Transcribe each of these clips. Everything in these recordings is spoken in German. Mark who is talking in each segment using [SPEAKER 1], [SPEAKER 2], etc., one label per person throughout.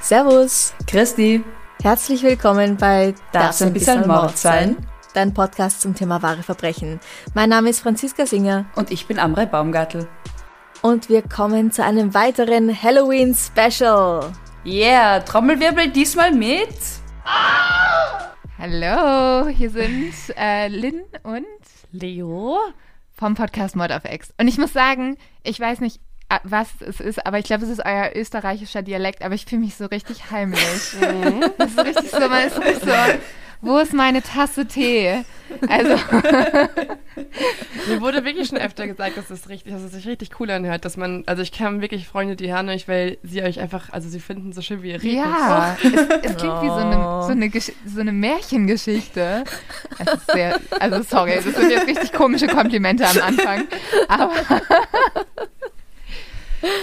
[SPEAKER 1] Servus,
[SPEAKER 2] Christi,
[SPEAKER 1] herzlich willkommen bei
[SPEAKER 2] Darf's ein bisschen Mord sein?
[SPEAKER 1] Dein Podcast zum Thema wahre Verbrechen. Mein Name ist Franziska Singer
[SPEAKER 2] und ich bin Amrei Baumgartel.
[SPEAKER 1] und wir kommen zu einem weiteren Halloween-Special.
[SPEAKER 2] Yeah, Trommelwirbel diesmal mit.
[SPEAKER 3] Hallo, hier sind äh, Lynn und Leo vom Podcast Mod of X. Und ich muss sagen, ich weiß nicht, äh, was es ist, aber ich glaube, es ist euer österreichischer Dialekt, aber ich fühle mich so richtig heimlich. das ist so richtig so, man ist so, wo ist meine Tasse Tee? Also,
[SPEAKER 4] Mir wurde wirklich schon öfter gesagt, dass es richtig, dass es sich richtig cool anhört, dass man, also ich kenne wirklich Freunde, die hören euch, weil sie euch einfach, also sie finden so schön, wie ihr redet.
[SPEAKER 3] ja, es, es klingt wie so eine, so, eine Gesch- so eine Märchengeschichte. Es ist sehr, also sorry, das sind jetzt richtig komische Komplimente am Anfang, aber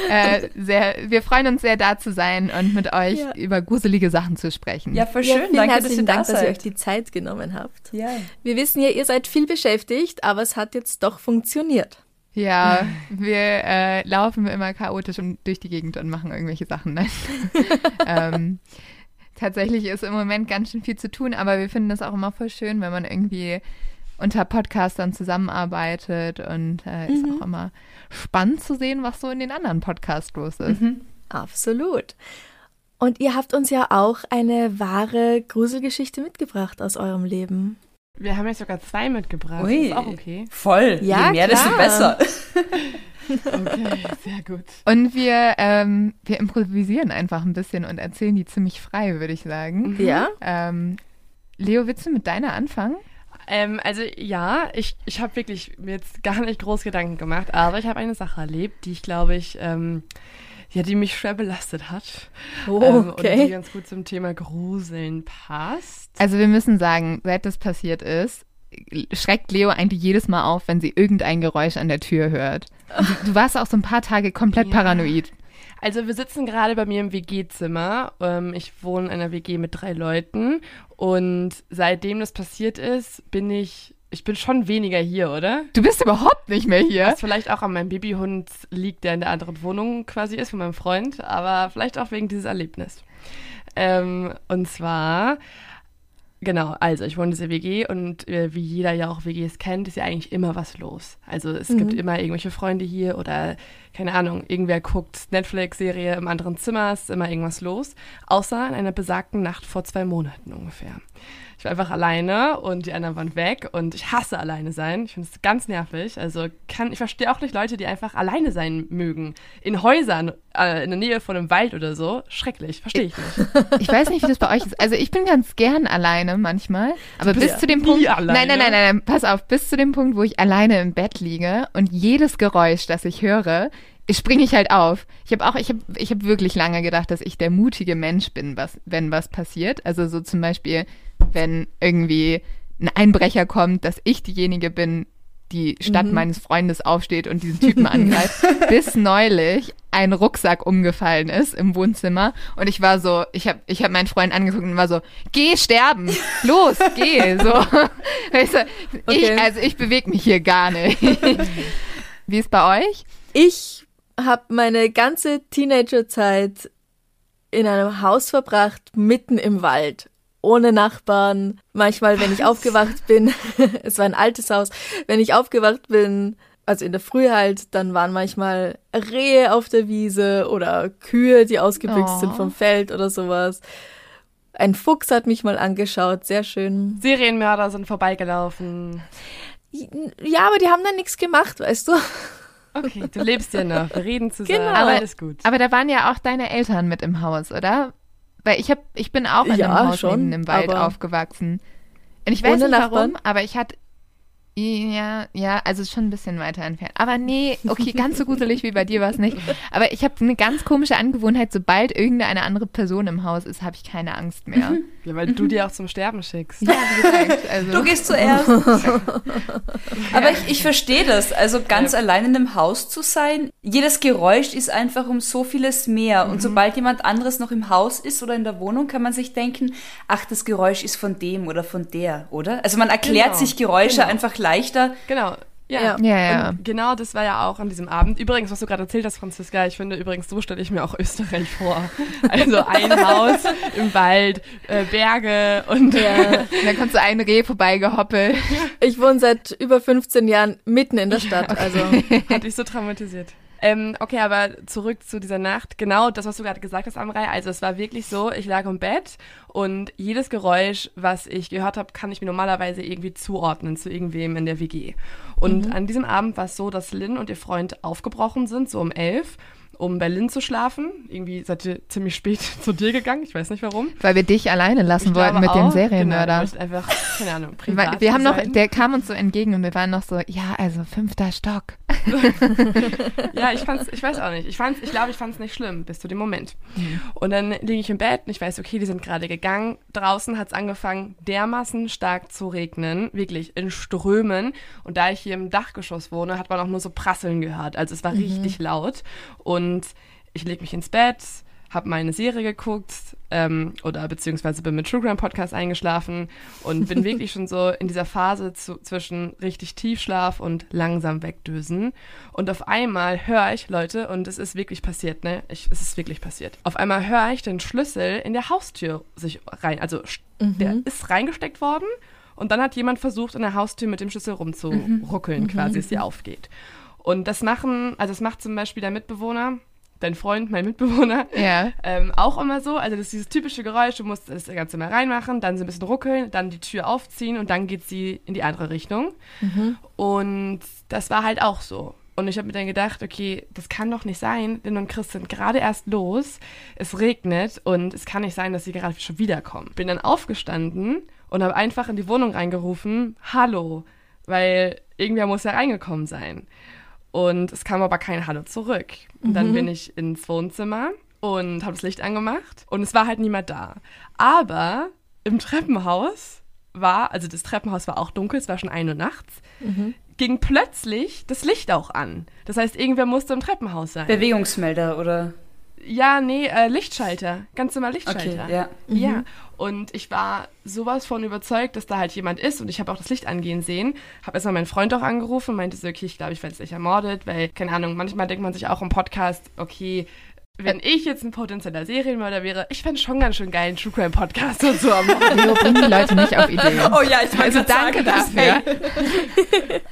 [SPEAKER 3] äh, sehr, wir freuen uns sehr, da zu sein und mit euch
[SPEAKER 1] Ja.
[SPEAKER 3] über gruselige Sachen zu sprechen.
[SPEAKER 2] Ja, voll
[SPEAKER 1] Ja,
[SPEAKER 2] schön,
[SPEAKER 1] vielen
[SPEAKER 2] danke, dass
[SPEAKER 1] herzlichen
[SPEAKER 2] ihr da
[SPEAKER 1] Dank, dass ihr euch die Zeit genommen habt.
[SPEAKER 2] Ja.
[SPEAKER 1] Wir wissen ja, ihr seid viel beschäftigt, aber es hat jetzt doch funktioniert.
[SPEAKER 3] Ja, wir äh, laufen immer chaotisch um, durch die Gegend und machen irgendwelche Sachen. Nein. ähm, tatsächlich ist im Moment ganz schön viel zu tun, aber wir finden das auch immer voll schön, wenn man irgendwie unter Podcastern zusammenarbeitet und äh, ist auch immer spannend zu sehen, was so in den anderen Podcasts los ist.
[SPEAKER 1] Absolut. Und ihr habt uns ja auch eine wahre Gruselgeschichte mitgebracht aus eurem Leben.
[SPEAKER 4] Wir haben jetzt sogar zwei mitgebracht.
[SPEAKER 2] Ui.
[SPEAKER 4] Ist auch okay.
[SPEAKER 2] Voll,
[SPEAKER 1] Ja,
[SPEAKER 2] je mehr, desto
[SPEAKER 1] klar.
[SPEAKER 2] besser.
[SPEAKER 4] Okay, sehr gut.
[SPEAKER 3] Und wir, ähm, wir improvisieren einfach ein bisschen und erzählen die ziemlich frei, würde ich sagen.
[SPEAKER 1] Ja?
[SPEAKER 3] Ähm, Leo, willst du mit deiner anfangen?
[SPEAKER 4] Ähm, also ja, ich, ich habe wirklich mir jetzt gar nicht groß Gedanken gemacht, aber ich habe eine Sache erlebt, die ich glaube ich, ähm, ja, die mich schwer belastet hat.
[SPEAKER 1] Oh,
[SPEAKER 4] ähm, und die
[SPEAKER 1] okay.
[SPEAKER 4] ganz gut zum Thema Gruseln passt.
[SPEAKER 3] Also wir müssen sagen, seit das passiert ist, schreckt Leo eigentlich jedes Mal auf, wenn sie irgendein Geräusch an der Tür hört. Du warst auch so ein paar Tage komplett
[SPEAKER 4] Ja.
[SPEAKER 3] paranoid.
[SPEAKER 4] Also wir sitzen gerade bei mir im WG-Zimmer. Ähm, ich wohne in einer WG mit drei Leuten und seitdem das passiert ist, bin ich, ich bin schon weniger hier, oder?
[SPEAKER 3] Du bist überhaupt nicht mehr hier.
[SPEAKER 4] Was vielleicht auch an meinem Babyhund liegt, der in der anderen Wohnung quasi ist von meinem Freund, aber vielleicht auch wegen dieses Erlebnis. Ähm, und zwar, genau, also ich wohne in dieser WG und äh, wie jeder ja auch WGs kennt, ist ja eigentlich immer was los. Also es gibt immer irgendwelche Freunde hier oder keine Ahnung, irgendwer guckt Netflix-Serie im anderen Zimmer, ist immer irgendwas los. Außer in einer besagten Nacht vor zwei Monaten ungefähr. Ich war einfach alleine und die anderen waren weg und ich hasse alleine sein. Ich finde es ganz nervig. Also kann, ich verstehe auch nicht Leute, die einfach alleine sein mögen. In Häusern, äh, in der Nähe von einem Wald oder so. Schrecklich, verstehe ich nicht.
[SPEAKER 3] Ich weiß nicht, wie das bei euch ist. Also ich bin ganz gern alleine manchmal, aber bis
[SPEAKER 4] bist
[SPEAKER 3] zu dem Punkt.
[SPEAKER 4] alleine.
[SPEAKER 3] Nein, nein, nein, nein, pass auf, bis zu dem Punkt, wo ich alleine im Bett liege und jedes Geräusch, das ich höre, springe ich halt auf. Ich habe auch, ich habe, ich habe wirklich lange gedacht, dass ich der mutige Mensch bin, was, wenn was passiert. Also so zum Beispiel, wenn irgendwie ein Einbrecher kommt, dass ich diejenige bin, die statt meines Freundes aufsteht und diesen Typen angreift. Bis neulich ein Rucksack umgefallen ist im Wohnzimmer und ich war so, ich habe ich hab meinen Freund angeguckt und war so, geh sterben, los, geh, so. Weißt du, ich,
[SPEAKER 1] Okay.
[SPEAKER 3] also ich bewege mich hier gar nicht. Wie ist bei euch?
[SPEAKER 1] Ich habe meine ganze Teenagerzeit in einem Haus verbracht, mitten im Wald. Ohne Nachbarn. Manchmal, wenn ich aufgewacht bin, es war ein altes Haus, wenn ich aufgewacht bin, also in der Früh halt, dann waren manchmal Rehe auf der Wiese oder Kühe, die ausgebüxt
[SPEAKER 3] Oh.
[SPEAKER 1] sind vom Feld oder sowas. Ein Fuchs hat mich mal angeschaut, sehr schön.
[SPEAKER 4] Serienmörder sind vorbeigelaufen.
[SPEAKER 1] Ja, aber die haben dann nichts gemacht, weißt du?
[SPEAKER 4] Okay, du lebst ja noch. Wir reden zusammen.
[SPEAKER 1] Genau.
[SPEAKER 4] Aber alles gut.
[SPEAKER 3] Aber da waren ja auch deine Eltern mit im Haus, oder? Weil ich hab, ich bin auch in
[SPEAKER 1] Ja,
[SPEAKER 3] einem Haus
[SPEAKER 1] schon,
[SPEAKER 3] mitten im Wald aufgewachsen. Und ich weiß nicht warum,
[SPEAKER 1] Nachbarn?
[SPEAKER 3] aber ich hatte ja, ja, also schon ein bisschen weiter entfernt. Aber nee, okay, ganz so gruselig wie bei dir war es nicht. Aber ich habe eine ganz komische Angewohnheit, sobald irgendeine andere Person im Haus ist, habe ich keine Angst mehr.
[SPEAKER 4] Ja, weil du dir auch zum Sterben schickst.
[SPEAKER 3] Ja, wie gesagt, also
[SPEAKER 2] Du gehst zuerst. Aber ich, ich verstehe das. Also ganz allein in einem Haus zu sein, jedes Geräusch ist einfach um so vieles mehr. Und sobald jemand anderes noch im Haus ist oder in der Wohnung, kann man sich denken, ach, das Geräusch ist von dem oder von der, oder? Also man erklärt
[SPEAKER 4] Genau,
[SPEAKER 2] sich Geräusche
[SPEAKER 4] genau.
[SPEAKER 2] einfach leichter.
[SPEAKER 4] Genau. Ja.
[SPEAKER 1] Ja.
[SPEAKER 3] Ja,
[SPEAKER 4] genau das war ja auch an diesem Abend. Übrigens, was du gerade erzählt hast, Franziska, ich finde übrigens, so stelle ich mir auch Österreich vor. Also ein Haus im Wald, äh, Berge und
[SPEAKER 1] Ja.
[SPEAKER 3] Und dann kommt so ein Reh vorbeigehoppelt.
[SPEAKER 1] Ich wohne seit über 15 Jahren mitten in der Stadt. Also
[SPEAKER 4] hat dich so traumatisiert. Ähm, okay, aber zurück zu dieser Nacht. Genau das, was du gerade gesagt hast, Amrei. Also es war wirklich so, ich lag im Bett und jedes Geräusch, was ich gehört habe, kann ich mir normalerweise irgendwie zuordnen zu irgendwem in der WG. Und an diesem Abend war es so, dass Lynn und ihr Freund aufgebrochen sind, so um elf, um bei Lynn zu schlafen. Irgendwie seid ihr ziemlich spät zu dir gegangen, ich weiß nicht warum.
[SPEAKER 3] Weil wir dich alleine lassen
[SPEAKER 4] Ich
[SPEAKER 3] wollten mit dem
[SPEAKER 4] auch,
[SPEAKER 3] Serienmörder.
[SPEAKER 4] Genau, einfach, keine Ahnung, privat
[SPEAKER 3] wir haben noch,
[SPEAKER 4] sein.
[SPEAKER 3] der kam uns so entgegen und wir waren noch so, ja, also fünfter Stock.
[SPEAKER 4] Ja, ich fand's, ich weiß auch nicht. Ich fand's, ich glaube, ich fand's nicht schlimm bis zu dem Moment.
[SPEAKER 3] Mhm.
[SPEAKER 4] Und dann liege ich im Bett und ich weiß, okay, die sind gerade gegangen. Draußen hat's angefangen, dermaßen stark zu regnen, wirklich in Strömen. Und da ich hier im Dachgeschoss wohne, hat man auch nur so Prasseln gehört. Also es war richtig laut. Und ich lege mich ins Bett, habe meine Serie geguckt ähm, oder beziehungsweise bin mit True Crime Podcast eingeschlafen und bin wirklich schon so in dieser Phase zu, zwischen richtig Tiefschlaf und langsam wegdösen. Und auf einmal höre ich, Leute, und es ist wirklich passiert, ne? Ich, es ist wirklich passiert. Auf einmal höre ich den Schlüssel in der Haustür sich rein, also st- der ist reingesteckt worden und dann hat jemand versucht, in der Haustür mit dem Schlüssel rumzuruckeln, quasi, dass sie aufgeht. Und das machen, also das macht zum Beispiel der Mitbewohner, dein Freund, mein Mitbewohner,
[SPEAKER 3] Ja.
[SPEAKER 4] ähm, auch immer so. Also das ist dieses typische Geräusch, du musst das Ganze mal reinmachen, dann so ein bisschen ruckeln, dann die Tür aufziehen und dann geht sie in die andere Richtung. Und das war halt auch so. Und ich habe mir dann gedacht, okay, das kann doch nicht sein, Lynn und Chris sind gerade erst los, es regnet und es kann nicht sein, dass sie gerade schon wiederkommen. Bin dann aufgestanden und habe einfach in die Wohnung reingerufen, hallo, weil irgendwer muss ja reingekommen sein. Und es kam aber kein Hallo zurück. Und dann bin ich ins Wohnzimmer und habe das Licht angemacht und es war halt niemand da. Aber im Treppenhaus war, also das Treppenhaus war auch dunkel, es war schon 1 Uhr nachts, ging plötzlich das Licht auch an. Das heißt, irgendwer musste im Treppenhaus sein.
[SPEAKER 2] Bewegungsmelder oder.
[SPEAKER 4] Ja, nee, äh, Lichtschalter. Ganz normal Lichtschalter.
[SPEAKER 2] Okay, ja.
[SPEAKER 4] Ja, und ich war sowas von überzeugt, dass da halt jemand ist und ich habe auch das Licht angehen sehen. Habe erstmal meinen Freund auch angerufen und meinte so, okay, ich glaube, ich werde jetzt nicht ermordet, weil, keine Ahnung, manchmal denkt man sich auch im Podcast, okay, wenn ich jetzt ein potenzieller Serienmörder wäre, ich fände schon ganz schön geil, einen True Crime Podcast und so am Morgen.
[SPEAKER 3] Leo, bring die Leute nicht auf Ideen.
[SPEAKER 2] Oh ja, ich
[SPEAKER 3] Also danke dafür.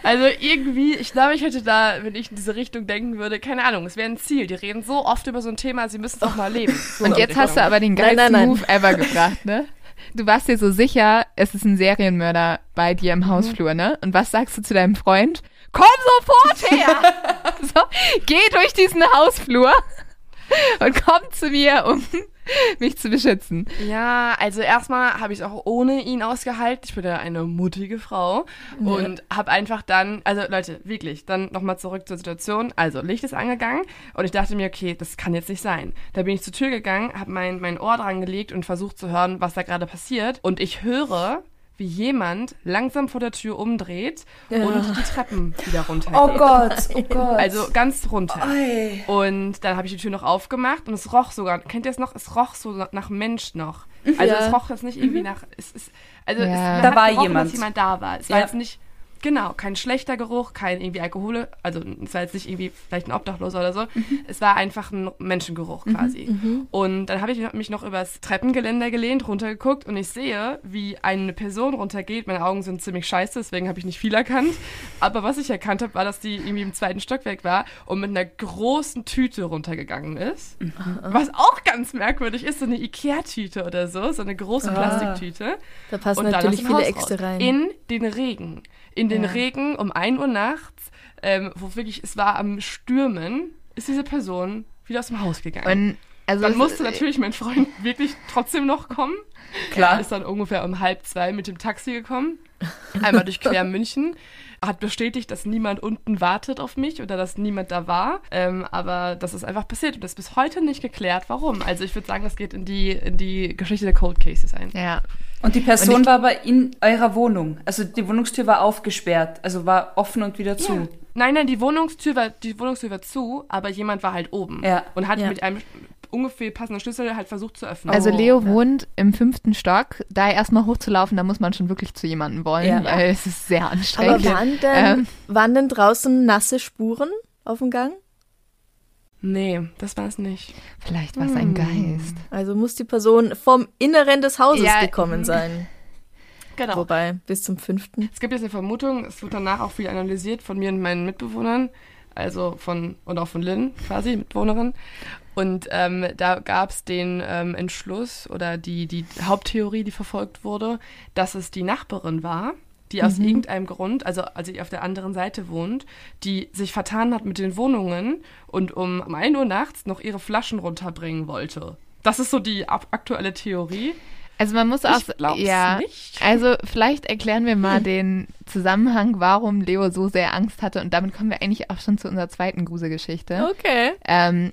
[SPEAKER 4] Also irgendwie, ich glaube, ich hätte da, wenn ich in diese Richtung denken würde, keine Ahnung, es wäre ein Ziel. Die reden so oft über so ein Thema, sie müssen es auch mal leben. So
[SPEAKER 3] Und jetzt hast du aber den
[SPEAKER 1] Nein,
[SPEAKER 3] geilsten
[SPEAKER 1] nein, nein.
[SPEAKER 3] Move ever gebracht, ne? Du warst dir so sicher, es ist ein Serienmörder bei dir im Hausflur, ne? Und was sagst du zu deinem Freund? Komm sofort her! so, geh durch diesen Hausflur und komm zu mir, um mich zu beschützen.
[SPEAKER 4] Ja, also erstmal habe ich es auch ohne ihn ausgehalten. Ich bin ja eine mutige Frau und habe einfach dann, also Leute, wirklich, dann nochmal zurück zur Situation. Also Licht ist angegangen und ich dachte mir, okay, das kann jetzt nicht sein. Da bin ich zur Tür gegangen, habe mein, mein Ohr dran gelegt und versucht zu hören, was da gerade passiert. Und ich höre, wie jemand langsam vor der Tür umdreht und die Treppen wieder runtergeht.
[SPEAKER 2] Oh Gott, oh Gott.
[SPEAKER 4] Also ganz runter.
[SPEAKER 2] Oi.
[SPEAKER 4] Und dann habe ich die Tür noch aufgemacht und es roch sogar, kennt ihr es noch? Es roch so nach Mensch noch. Also
[SPEAKER 1] Ja.
[SPEAKER 4] es roch jetzt nicht irgendwie nach, es ist, also
[SPEAKER 3] Ja.
[SPEAKER 4] es,
[SPEAKER 2] Da war
[SPEAKER 4] gerochen,
[SPEAKER 2] jemand.
[SPEAKER 4] dass jemand da war. Es war
[SPEAKER 2] Ja.
[SPEAKER 4] jetzt nicht, genau, kein schlechter Geruch, kein irgendwie Alkohol, also es war jetzt nicht irgendwie vielleicht ein Obdachloser oder so. Es war einfach ein Menschengeruch quasi. Und dann habe ich mich noch übers Treppengeländer gelehnt, runtergeguckt und ich sehe, wie eine Person runtergeht. Meine Augen sind ziemlich scheiße, deswegen habe ich nicht viel erkannt. Aber was ich erkannt habe, war, dass die irgendwie im zweiten Stockwerk war und mit einer großen Tüte runtergegangen ist. Was auch ganz merkwürdig ist, so eine Ikea-Tüte oder so, so eine große Plastiktüte.
[SPEAKER 1] da passen natürlich viele Äxte rein.
[SPEAKER 4] In den Regen. In den
[SPEAKER 1] Ja.
[SPEAKER 4] Regen um 1 Uhr nachts, ähm, wo wirklich, es war am Stürmen, ist diese Person wieder aus dem Haus gegangen.
[SPEAKER 3] Und Also
[SPEAKER 4] Dann musste natürlich mein Freund wirklich trotzdem noch kommen.
[SPEAKER 2] Klar.
[SPEAKER 4] Er ist dann ungefähr um halb zwei mit dem Taxi gekommen. Einmal durch quer München. Hat bestätigt, dass niemand unten wartet auf mich oder dass niemand da war. Ähm, aber das ist einfach passiert und das ist bis heute nicht geklärt, warum. Also ich würde sagen, das geht in die, in die Geschichte der Cold Cases ein.
[SPEAKER 3] Ja.
[SPEAKER 2] Und die Person
[SPEAKER 3] Und ich-
[SPEAKER 2] war aber in eurer Wohnung. Also die Wohnungstür war aufgesperrt, also war offen und wieder zu.
[SPEAKER 4] Nein, nein, die Wohnungstür war, die Wohnungstür war zu, aber jemand war halt oben.
[SPEAKER 2] Ja.
[SPEAKER 4] Und hat
[SPEAKER 1] Ja.
[SPEAKER 4] mit einem ungefähr passenden Schlüssel halt versucht zu öffnen.
[SPEAKER 3] Also
[SPEAKER 2] Oh,
[SPEAKER 3] Leo
[SPEAKER 2] ja.
[SPEAKER 3] wohnt im fünften Stock. Da erstmal hochzulaufen, da muss man schon wirklich zu jemandem wollen,
[SPEAKER 2] Ja.
[SPEAKER 3] weil es ist sehr
[SPEAKER 1] Aber
[SPEAKER 3] anstrengend.
[SPEAKER 1] waren denn,
[SPEAKER 3] Ähm.
[SPEAKER 1] waren denn draußen nasse Spuren auf dem Gang?
[SPEAKER 4] nee, das war es nicht.
[SPEAKER 3] Vielleicht war es ein Geist.
[SPEAKER 1] Also muss die Person vom Inneren des Hauses
[SPEAKER 3] Ja,
[SPEAKER 1] gekommen sein.
[SPEAKER 4] Genau.
[SPEAKER 1] Wobei, bis zum fünften.
[SPEAKER 4] Es gibt jetzt eine Vermutung, es wird danach auch viel analysiert von mir und meinen Mitbewohnern, also von, und auch von Lynn quasi, Mitbewohnerin. Und ähm, da gab es den ähm, Entschluss oder die, die Haupttheorie, die verfolgt wurde, dass es die Nachbarin war, die aus irgendeinem Grund, also als sie auf der anderen Seite wohnt, die sich vertan hat mit den Wohnungen und um, um 1 Uhr nachts noch ihre Flaschen runterbringen wollte. Das ist so die aktuelle Theorie.
[SPEAKER 3] Also man muss auch,
[SPEAKER 4] Ich
[SPEAKER 3] ja,
[SPEAKER 4] nicht.
[SPEAKER 3] also vielleicht erklären wir mal den Zusammenhang, warum Leo so sehr Angst hatte und damit kommen wir eigentlich auch schon zu unserer zweiten Gruselgeschichte.
[SPEAKER 1] Okay.
[SPEAKER 3] Ähm,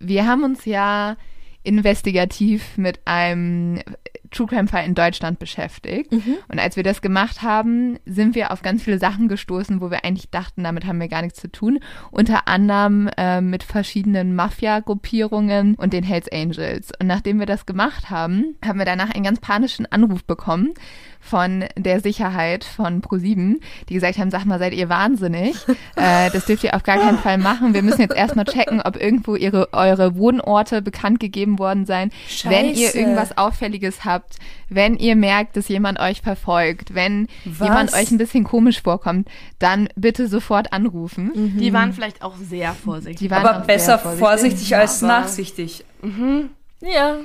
[SPEAKER 3] wir haben uns ja investigativ mit einem True Crime Fall in Deutschland beschäftigt. Und als wir das gemacht haben, sind wir auf ganz viele Sachen gestoßen, wo wir eigentlich dachten, damit haben wir gar nichts zu tun. Unter anderem äh, mit verschiedenen Mafia-Gruppierungen und den Hells Angels. Und nachdem wir das gemacht haben, haben wir danach einen ganz panischen Anruf bekommen von der Sicherheit von ProSieben, die gesagt haben, sag mal, seid ihr wahnsinnig? äh, das dürft ihr auf gar keinen Fall machen. Wir müssen jetzt erstmal checken, ob irgendwo ihre, eure Wohnorte bekannt gegeben worden sein. Wenn ihr
[SPEAKER 2] Scheiße.
[SPEAKER 3] irgendwas Auffälliges habt, wenn ihr merkt, dass jemand euch verfolgt, wenn
[SPEAKER 2] Was?
[SPEAKER 3] jemand euch ein bisschen komisch vorkommt, dann bitte sofort anrufen.
[SPEAKER 4] Die waren vielleicht auch sehr vorsichtig.
[SPEAKER 3] Die waren
[SPEAKER 2] Aber besser
[SPEAKER 3] sehr
[SPEAKER 2] vorsichtig, als nachsichtig.
[SPEAKER 1] Ja.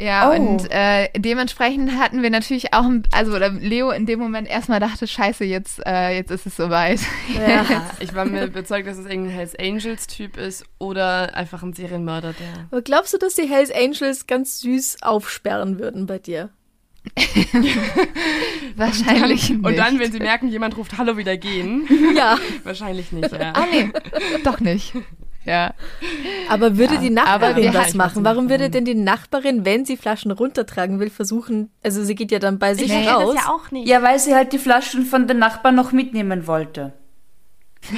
[SPEAKER 3] Ja,
[SPEAKER 2] Oh.
[SPEAKER 3] und äh, dementsprechend hatten wir natürlich auch, ein- also oder Leo in dem Moment erstmal dachte, scheiße, jetzt, äh, jetzt ist es soweit.
[SPEAKER 1] ja.
[SPEAKER 4] Ich war mir überzeugt, dass es irgendein Hells Angels-Typ ist oder einfach ein Serienmörder, der.
[SPEAKER 1] Aber glaubst du, dass die Hells Angels ganz süß aufsperren würden bei dir?
[SPEAKER 3] Wahrscheinlich nicht.
[SPEAKER 4] Und dann, wenn sie merken, jemand ruft Hallo wieder gehen,
[SPEAKER 1] Ja.
[SPEAKER 4] wahrscheinlich nicht, ja.
[SPEAKER 3] Ah, nee, doch nicht. Ja.
[SPEAKER 1] Aber würde
[SPEAKER 3] Ja,
[SPEAKER 1] die Nachbarin was
[SPEAKER 4] halten
[SPEAKER 1] machen?
[SPEAKER 4] was
[SPEAKER 1] Warum würde denn die Nachbarin, wenn sie Flaschen runtertragen will, versuchen, also sie geht ja dann bei sich
[SPEAKER 3] Nee,
[SPEAKER 1] raus.
[SPEAKER 4] auch nicht.
[SPEAKER 2] Ja, weil sie halt die Flaschen von den Nachbarn noch mitnehmen wollte.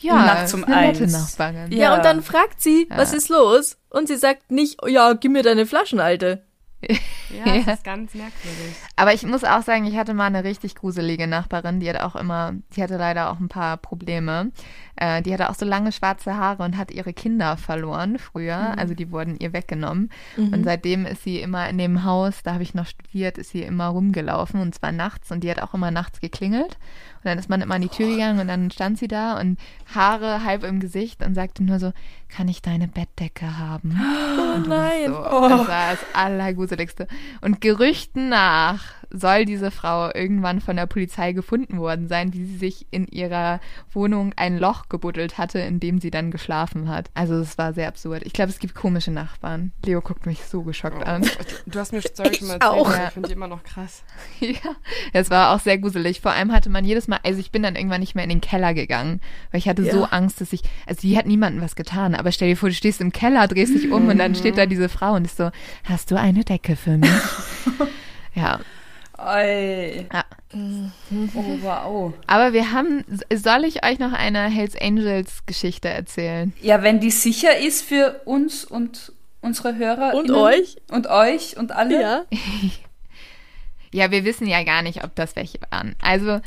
[SPEAKER 3] Ja,
[SPEAKER 2] um
[SPEAKER 3] eine nette
[SPEAKER 2] eins.
[SPEAKER 1] Ja,
[SPEAKER 2] Ja.
[SPEAKER 1] und dann fragt sie, was
[SPEAKER 3] Ja.
[SPEAKER 1] ist los? Und sie sagt nicht, ja, gib mir deine Flaschen, Alte.
[SPEAKER 4] Ja, das ist ganz merkwürdig.
[SPEAKER 3] Aber ich muss auch sagen, ich hatte mal eine richtig gruselige Nachbarin, die hat auch immer, die hatte leider auch ein paar Probleme. Äh, die hatte auch so lange schwarze Haare und hat ihre Kinder verloren früher. Also die wurden ihr weggenommen. Und seitdem ist sie immer in dem Haus, da habe ich noch studiert, ist sie immer rumgelaufen und zwar nachts und die hat auch immer nachts geklingelt. Und dann ist man immer an die Tür gegangen und dann stand sie da und Haare halb im Gesicht und sagte nur so, kann ich deine Bettdecke haben?
[SPEAKER 1] Oh nein.
[SPEAKER 3] So, Das war das Allergruseligste. Und Gerüchten nach soll diese Frau irgendwann von der Polizei gefunden worden sein, wie sie sich in ihrer Wohnung ein Loch gebuddelt hatte, in dem sie dann geschlafen hat. Also es war sehr absurd. Ich glaube, es gibt komische Nachbarn. Leo guckt mich so geschockt an.
[SPEAKER 4] Du hast mir Story schon mal erzählt,
[SPEAKER 1] auch.
[SPEAKER 4] ich finde die immer noch krass.
[SPEAKER 3] ja, es war auch sehr gruselig. Vor allem hatte man jedes Mal, also ich bin dann irgendwann nicht mehr in den Keller gegangen, weil ich hatte so
[SPEAKER 1] Ja.
[SPEAKER 3] Angst, dass ich, also die hat niemandem was getan, aber stell dir vor, du stehst im Keller, drehst dich um und dann steht da diese Frau und ist so, hast du eine Decke für mich? ja,
[SPEAKER 2] Oi.
[SPEAKER 3] ja.
[SPEAKER 2] Oh, wow.
[SPEAKER 3] Aber wir haben, soll ich euch noch eine Hells Angels Geschichte erzählen?
[SPEAKER 2] Ja, wenn die sicher ist für uns und unsere Hörer.
[SPEAKER 1] Und euch?
[SPEAKER 2] Und euch und alle.
[SPEAKER 1] Ja.
[SPEAKER 3] Ja, wir wissen ja gar nicht, ob das welche waren. Also,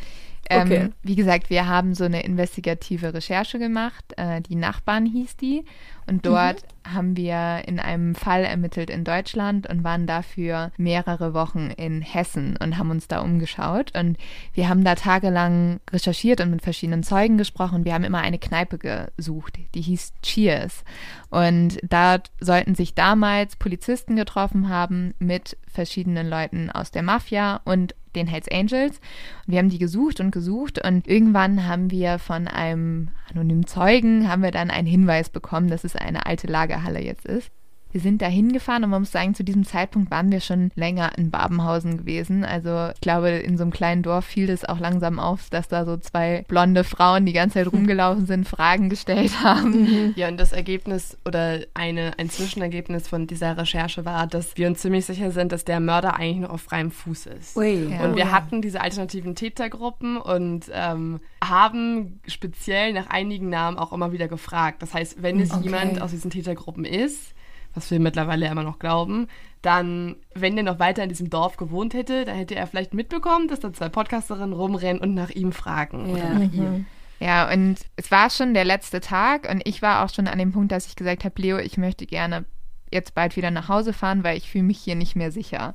[SPEAKER 3] ähm,
[SPEAKER 1] Okay.
[SPEAKER 3] wie gesagt, wir haben so eine investigative Recherche gemacht. Äh, die Nachbarn hieß die. Und dort haben wir in einem Fall ermittelt in Deutschland und waren dafür mehrere Wochen in Hessen und haben uns da umgeschaut. Und wir haben da tagelang recherchiert und mit verschiedenen Zeugen gesprochen. Wir haben immer eine Kneipe gesucht, die hieß Cheers. Und dort sollten sich damals Polizisten getroffen haben mit verschiedenen Leuten aus der Mafia und den Hells Angels. Und wir haben die gesucht und gesucht und irgendwann haben wir von einem anonymen Zeugen haben wir dann einen Hinweis bekommen, dass es eine alte Lagerhalle jetzt ist. Wir sind da hingefahren und man muss sagen, zu diesem Zeitpunkt waren wir schon länger in Babenhausen gewesen. Also ich glaube, in so einem kleinen Dorf fiel es auch langsam auf, dass da so zwei blonde Frauen die ganze Zeit rumgelaufen sind, Fragen gestellt haben.
[SPEAKER 4] Ja, und das Ergebnis oder eine, ein Zwischenergebnis von dieser Recherche war, dass wir uns ziemlich sicher sind, dass der Mörder eigentlich noch auf freiem Fuß ist.
[SPEAKER 2] Ui.
[SPEAKER 3] Ja.
[SPEAKER 4] Und wir hatten diese alternativen Tätergruppen und ähm, haben speziell nach einigen Namen auch immer wieder gefragt. Das heißt, wenn es
[SPEAKER 2] Okay.
[SPEAKER 4] jemand aus diesen Tätergruppen ist, was wir mittlerweile immer noch glauben, dann, wenn der noch weiter in diesem Dorf gewohnt hätte, dann hätte er vielleicht mitbekommen, dass da zwei Podcasterinnen rumrennen und nach ihm fragen. Oder
[SPEAKER 2] Ja.
[SPEAKER 4] nach ihr.
[SPEAKER 3] Ja, und es war schon der letzte Tag und ich war auch schon an dem Punkt, dass ich gesagt habe, Leo, ich möchte gerne jetzt bald wieder nach Hause fahren, weil ich fühle mich hier nicht mehr sicher.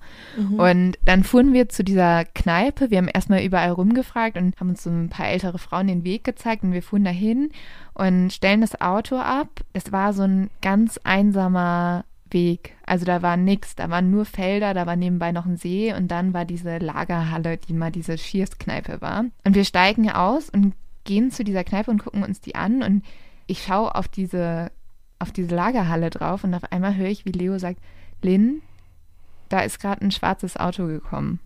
[SPEAKER 3] Und dann fuhren wir zu dieser Kneipe. Wir haben erstmal überall rumgefragt und haben uns so ein paar ältere Frauen den Weg gezeigt und wir fuhren dahin und stellen das Auto ab. Es war so ein ganz einsamer Weg. Also da war nichts, da waren nur Felder, da war nebenbei noch ein See und dann war diese Lagerhalle, die mal diese Schierskneipe war. Und wir steigen aus und gehen zu dieser Kneipe und gucken uns die an und ich schaue auf diese, auf diese Lagerhalle drauf und auf einmal höre ich, wie Leo sagt, Lynn, da ist gerade ein schwarzes Auto gekommen.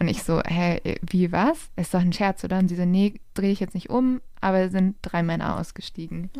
[SPEAKER 3] Und ich so, hä, wie was? Ist doch ein Scherz, oder? Und sie so, nee, drehe ich jetzt nicht um, aber sind drei Männer ausgestiegen.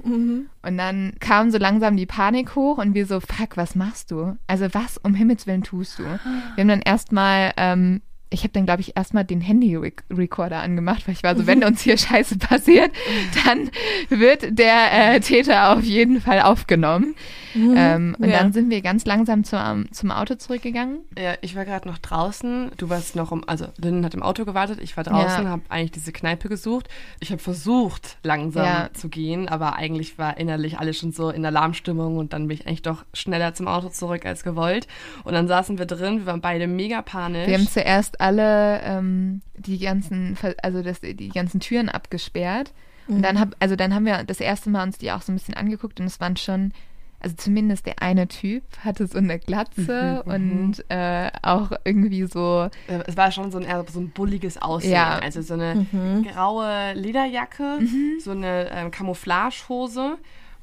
[SPEAKER 3] Und dann kam so langsam die Panik hoch und wir so, fuck, was machst du? Also was um Himmels Willen tust du? Wir haben dann erstmal, ähm, ich habe dann, glaube ich, erstmal den Handy-Recorder angemacht, weil ich war so, wenn uns hier Scheiße passiert, dann wird der äh, Täter auf jeden Fall aufgenommen. Ähm, und
[SPEAKER 1] Ja.
[SPEAKER 3] dann sind wir ganz langsam zum, zum Auto zurückgegangen.
[SPEAKER 4] Ja, ich war gerade noch draußen. Du warst noch um, also Lynn hat im Auto gewartet. Ich war draußen,
[SPEAKER 3] Ja.
[SPEAKER 4] habe eigentlich diese Kneipe gesucht. Ich habe versucht, langsam
[SPEAKER 3] Ja.
[SPEAKER 4] zu gehen, aber eigentlich war innerlich alles schon so in Alarmstimmung und dann bin ich eigentlich doch schneller zum Auto zurück als gewollt. Und dann saßen wir drin, wir waren beide mega panisch.
[SPEAKER 3] Wir haben zuerst alle ähm, die ganzen, also das, die ganzen Türen abgesperrt. Und dann hab, also dann haben wir das erste Mal uns die auch so ein bisschen angeguckt und es waren schon, also zumindest der eine Typ hatte so eine Glatze und äh, auch irgendwie so,
[SPEAKER 4] Äh, es war schon so ein eher so ein bulliges Aussehen.
[SPEAKER 3] Ja.
[SPEAKER 4] Also so eine graue Lederjacke, so eine ähm, Camouflagehose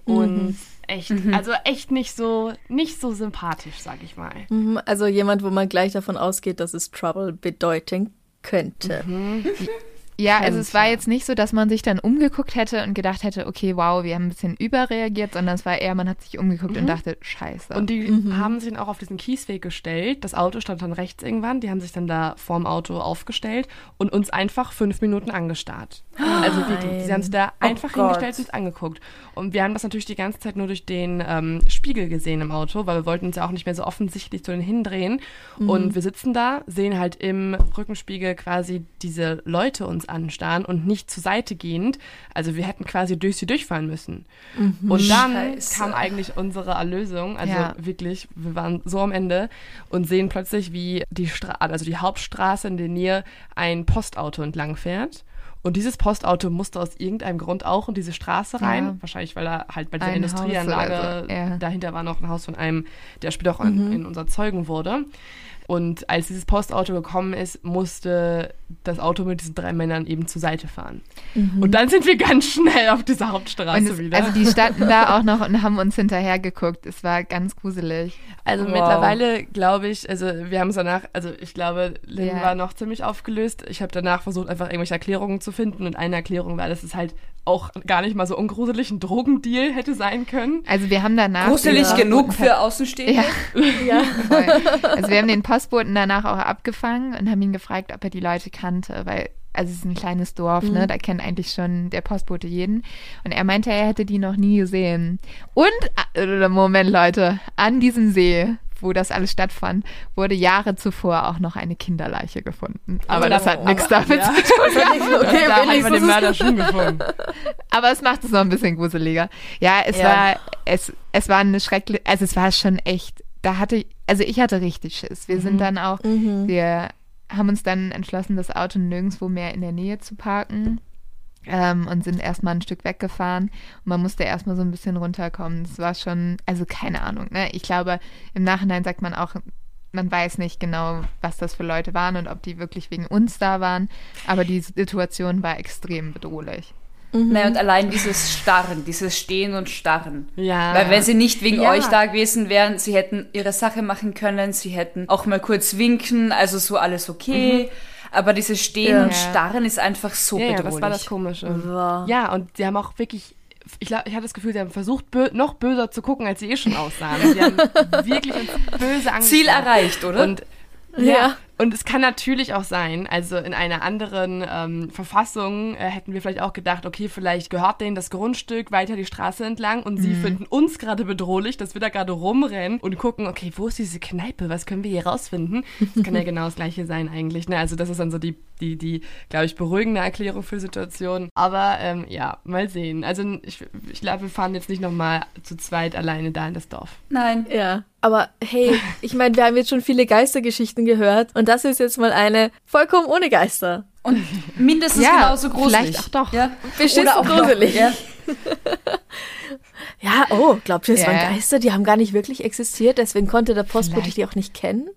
[SPEAKER 4] und echt, also echt nicht so, nicht so sympathisch, sag ich mal.
[SPEAKER 1] Mhm, Also jemand, wo man gleich davon ausgeht, dass es Trouble bedeuten könnte.
[SPEAKER 3] Ja, also es war
[SPEAKER 4] ja.
[SPEAKER 3] jetzt nicht so, dass man sich dann umgeguckt hätte und gedacht hätte, okay, wow, wir haben ein bisschen überreagiert, sondern es war eher, man hat sich umgeguckt und dachte, scheiße.
[SPEAKER 4] Und die haben sich dann auch auf diesen Kiesweg gestellt. Das Auto stand dann rechts irgendwann. Die haben sich dann da vorm Auto aufgestellt und uns einfach fünf Minuten angestarrt. Also wirklich. Sie haben sich da einfach
[SPEAKER 1] Gott.
[SPEAKER 4] hingestellt und uns angeguckt. Und wir haben das natürlich die ganze Zeit nur durch den ähm, Spiegel gesehen im Auto, weil wir wollten uns ja auch nicht mehr so offensichtlich zu denen hindrehen. Und wir sitzen da, sehen halt im Rückenspiegel quasi diese Leute uns anstarren und nicht zur Seite gehend. Also wir hätten quasi durch sie durchfahren müssen. Und dann
[SPEAKER 1] Scheiße.
[SPEAKER 4] kam eigentlich unsere Erlösung. Also
[SPEAKER 3] Ja.
[SPEAKER 4] wirklich, wir waren so am Ende und sehen plötzlich, wie die Stra also die Hauptstraße in der Nähe ein Postauto entlang fährt. Und dieses Postauto musste aus irgendeinem Grund auch in diese Straße rein.
[SPEAKER 3] Ja.
[SPEAKER 4] Wahrscheinlich, weil er halt bei dieser
[SPEAKER 3] Ein Haus
[SPEAKER 4] Industrieanlage,
[SPEAKER 3] oder so, ja.
[SPEAKER 4] dahinter war noch ein Haus von einem, der später auch in, in unser Zeugen wurde. Und als dieses Postauto gekommen ist, musste das Auto mit diesen drei Männern eben zur Seite fahren. Und dann sind wir ganz schnell auf dieser Hauptstraße
[SPEAKER 3] es,
[SPEAKER 4] wieder.
[SPEAKER 3] also die standen da auch noch und haben uns hinterher geguckt. Es war ganz gruselig.
[SPEAKER 4] Also
[SPEAKER 1] Wow.
[SPEAKER 4] mittlerweile glaube ich, also wir haben es danach, also ich glaube, Lynn
[SPEAKER 3] Ja.
[SPEAKER 4] war noch ziemlich aufgelöst. Ich habe danach versucht, einfach irgendwelche Erklärungen zu finden und eine Erklärung war, dass es halt auch gar nicht mal so ungruselig ein Drogendeal hätte sein können.
[SPEAKER 3] Also wir haben danach
[SPEAKER 2] Gruselig genug für Außenstehende.
[SPEAKER 3] Ja, voll. Also wir haben den Postboten danach auch abgefangen und haben ihn gefragt, ob er die Leute kannte, weil also es ist ein kleines Dorf, ne? Da kennt eigentlich schon der Postbote jeden. Und er meinte, er hätte die noch nie gesehen. Und äh, Moment, Leute, an diesem See, wo das alles stattfand, wurde Jahre zuvor auch noch eine Kinderleiche gefunden. Aber das hat nichts damit
[SPEAKER 4] ja.
[SPEAKER 3] zu tun.
[SPEAKER 1] Okay,
[SPEAKER 4] da haben wir den Mörder schon gefunden.
[SPEAKER 3] Aber es macht es noch ein bisschen gruseliger. Ja, es
[SPEAKER 2] Ja.
[SPEAKER 3] war, es, es war eine schreckliche, also es war schon echt, da hatte ich, also ich hatte richtig Schiss. Wir sind dann auch, wir haben uns dann entschlossen, das Auto nirgendwo mehr in der Nähe zu parken. Ähm, und sind erstmal ein Stück weggefahren. Und man musste erstmal so ein bisschen runterkommen. Das war schon, also keine Ahnung. Ne? Ich glaube, im Nachhinein sagt man auch, man weiß nicht genau, was das für Leute waren und ob die wirklich wegen uns da waren. Aber die Situation war extrem bedrohlich.
[SPEAKER 2] Naja, und allein dieses Starren, dieses Stehen und Starren.
[SPEAKER 4] Ja.
[SPEAKER 2] Weil wenn sie nicht wegen
[SPEAKER 4] Ja.
[SPEAKER 2] euch da gewesen wären, sie hätten ihre Sache machen können, sie hätten auch mal kurz winken, also so alles okay. Aber dieses Stehen
[SPEAKER 1] Ja.
[SPEAKER 2] und Starren ist einfach so
[SPEAKER 4] Ja, ja,
[SPEAKER 2] bedrohlich.
[SPEAKER 4] das war das Komische.
[SPEAKER 1] Wow.
[SPEAKER 4] Ja, und sie haben auch wirklich, ich glaube, ich hatte das Gefühl, sie haben versucht, bö noch böser zu gucken, als sie eh schon aussahen. Sie haben wirklich uns böse angeschaut.
[SPEAKER 2] Ziel erreicht, oder?
[SPEAKER 4] Und
[SPEAKER 1] Ja.
[SPEAKER 4] ja. Und es kann natürlich auch sein, also in einer anderen ähm, Verfassung äh, hätten wir vielleicht auch gedacht, okay, vielleicht gehört denen das Grundstück weiter die Straße entlang und sie finden uns gerade bedrohlich, dass wir da gerade rumrennen und gucken, okay, wo ist diese Kneipe? Was können wir hier rausfinden? Das kann ja genau das gleiche sein eigentlich. Ne? Also das ist dann so die, die, die glaube ich, beruhigende Erklärung für Situationen. Aber ähm, ja, mal sehen. Also ich, ich glaube, wir fahren jetzt nicht nochmal zu zweit alleine da in das Dorf.
[SPEAKER 2] Nein.
[SPEAKER 1] Ja, aber hey, ich meine, wir haben jetzt schon viele Geistergeschichten gehört und das ist jetzt mal eine vollkommen ohne Geister.
[SPEAKER 2] Und mindestens
[SPEAKER 3] Ja,
[SPEAKER 2] genauso gruselig.
[SPEAKER 3] vielleicht auch doch.
[SPEAKER 2] Ja.
[SPEAKER 1] Beschissen
[SPEAKER 2] Oder auch
[SPEAKER 1] gruselig.
[SPEAKER 2] Noch, ja.
[SPEAKER 1] Ja, oh, glaubt ihr, es
[SPEAKER 3] Ja.
[SPEAKER 1] waren Geister? Die haben gar nicht wirklich existiert, deswegen konnte der Postbote die auch nicht kennen?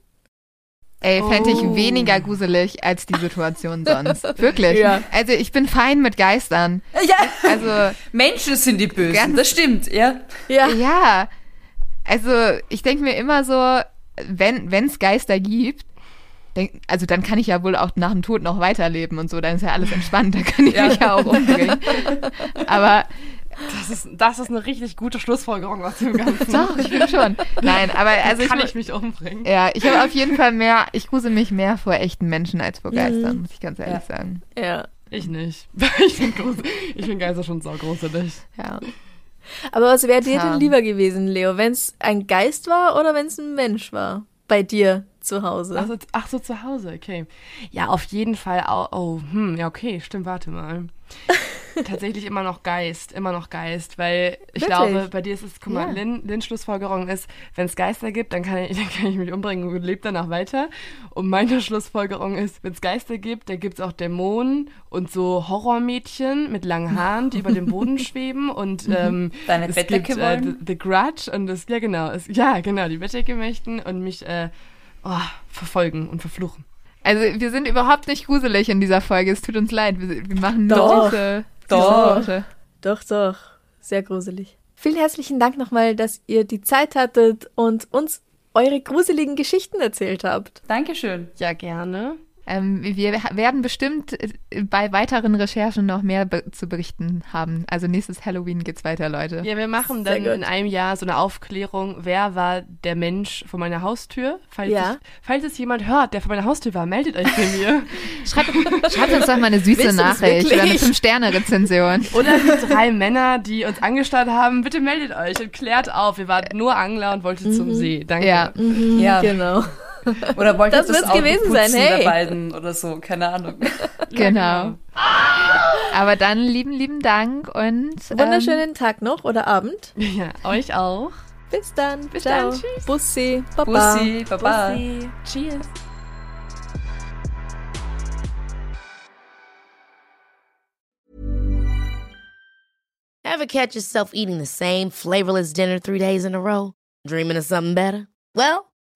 [SPEAKER 3] Ey, fände ich
[SPEAKER 4] Oh.
[SPEAKER 3] weniger gruselig als die Situation sonst. Wirklich.
[SPEAKER 1] Ja.
[SPEAKER 3] Also ich bin fein mit Geistern.
[SPEAKER 2] ja,
[SPEAKER 3] Also
[SPEAKER 2] Menschen sind die Bösen,
[SPEAKER 3] Ganz-
[SPEAKER 2] das stimmt, ja.
[SPEAKER 1] Ja.
[SPEAKER 3] ja, also ich denke mir immer so, wenn es Geister gibt, denk, also dann kann ich ja wohl auch nach dem Tod noch weiterleben und so, dann ist ja alles entspannt, dann kann ich
[SPEAKER 2] Ja.
[SPEAKER 3] mich ja auch umbringen. Aber
[SPEAKER 4] Das ist, das ist eine richtig gute Schlussfolgerung aus dem Ganzen.
[SPEAKER 3] doch, ich finde schon. Nein, aber also ich,
[SPEAKER 4] kann
[SPEAKER 3] mu-
[SPEAKER 4] ich mich umbringen.
[SPEAKER 3] ja, ich habe auf jeden Fall mehr, ich grusel mich mehr vor echten Menschen als vor Geistern, muss ich ganz ehrlich sagen.
[SPEAKER 1] Ja.
[SPEAKER 4] Ich nicht. Ich finde ich find Geister schon saugruselig.
[SPEAKER 3] Ja.
[SPEAKER 1] Aber was wäre dir denn lieber gewesen, Leo, wenn es ein Geist war oder wenn es ein Mensch war? Bei dir zu Hause.
[SPEAKER 4] Ach so, ach so, zu Hause, okay. Ja, auf jeden Fall. Auch, oh, hm, ja, okay, stimmt, warte mal. Tatsächlich immer noch Geist, immer noch Geist, weil ich
[SPEAKER 1] Wirklich?
[SPEAKER 4] glaube, bei dir ist es, guck mal,
[SPEAKER 1] Ja.
[SPEAKER 4] Lin, Lins Schlussfolgerung ist, wenn es Geister gibt, dann kann, ich, dann kann ich mich umbringen und lebe danach weiter. Und meine Schlussfolgerung ist, wenn es Geister gibt, dann gibt es auch Dämonen und so Horrormädchen mit langen Haaren, die über dem Boden schweben und ähm,
[SPEAKER 2] Deine
[SPEAKER 4] es
[SPEAKER 2] Bettdecke
[SPEAKER 4] gibt, äh? The, The Grudge und das, ja genau, es, ja genau, die Bettdecke möchten und mich äh, oh, verfolgen und verfluchen.
[SPEAKER 3] Also wir sind überhaupt nicht gruselig in dieser Folge, es tut uns leid, wir, wir machen nur
[SPEAKER 1] Doch.
[SPEAKER 3] diese,
[SPEAKER 2] Doch.
[SPEAKER 1] Doch, doch. Sehr gruselig. Vielen herzlichen Dank nochmal, dass ihr die Zeit hattet und uns eure gruseligen Geschichten erzählt habt.
[SPEAKER 2] Dankeschön.
[SPEAKER 4] Ja, gerne.
[SPEAKER 3] Ähm, wir werden bestimmt äh, bei weiteren Recherchen noch mehr be zu berichten haben. Also nächstes Halloween geht's weiter, Leute.
[SPEAKER 4] Ja, wir machen dann in einem Jahr so eine Aufklärung, wer war der Mensch vor meiner Haustür. Falls,
[SPEAKER 1] Ja.
[SPEAKER 4] es, falls es jemand hört, der vor meiner Haustür war, meldet euch bei mir.
[SPEAKER 3] Schreibt, schreibt uns doch mal eine süße Nachricht oder eine
[SPEAKER 1] wirklich?
[SPEAKER 3] 5-Sterne-Rezension.
[SPEAKER 4] Oder die drei Männer, die uns angestarrt haben, bitte meldet euch und klärt auf. Wir waren nur Angler und wollten zum See. Danke.
[SPEAKER 3] Ja.
[SPEAKER 2] Ja.
[SPEAKER 1] Genau.
[SPEAKER 2] Oder wollt ihr
[SPEAKER 1] Das
[SPEAKER 2] das,
[SPEAKER 1] wird's
[SPEAKER 2] Auto
[SPEAKER 1] gewesen sein, hey.
[SPEAKER 2] der beiden oder so, keine Ahnung.
[SPEAKER 3] Genau. Aber dann lieben, lieben Dank und ähm,
[SPEAKER 1] Wunderschönen Tag noch oder Abend.
[SPEAKER 4] Ja, euch auch.
[SPEAKER 1] Bis dann.
[SPEAKER 4] Bis
[SPEAKER 1] Ciao.
[SPEAKER 4] dann, tschüss.
[SPEAKER 1] Bussi. Baba.
[SPEAKER 2] Bussi, Baba.
[SPEAKER 4] Bussi. Cheers.
[SPEAKER 5] Ever catch yourself eating the same flavorless dinner three days in a row? Dreaming of something better? Well,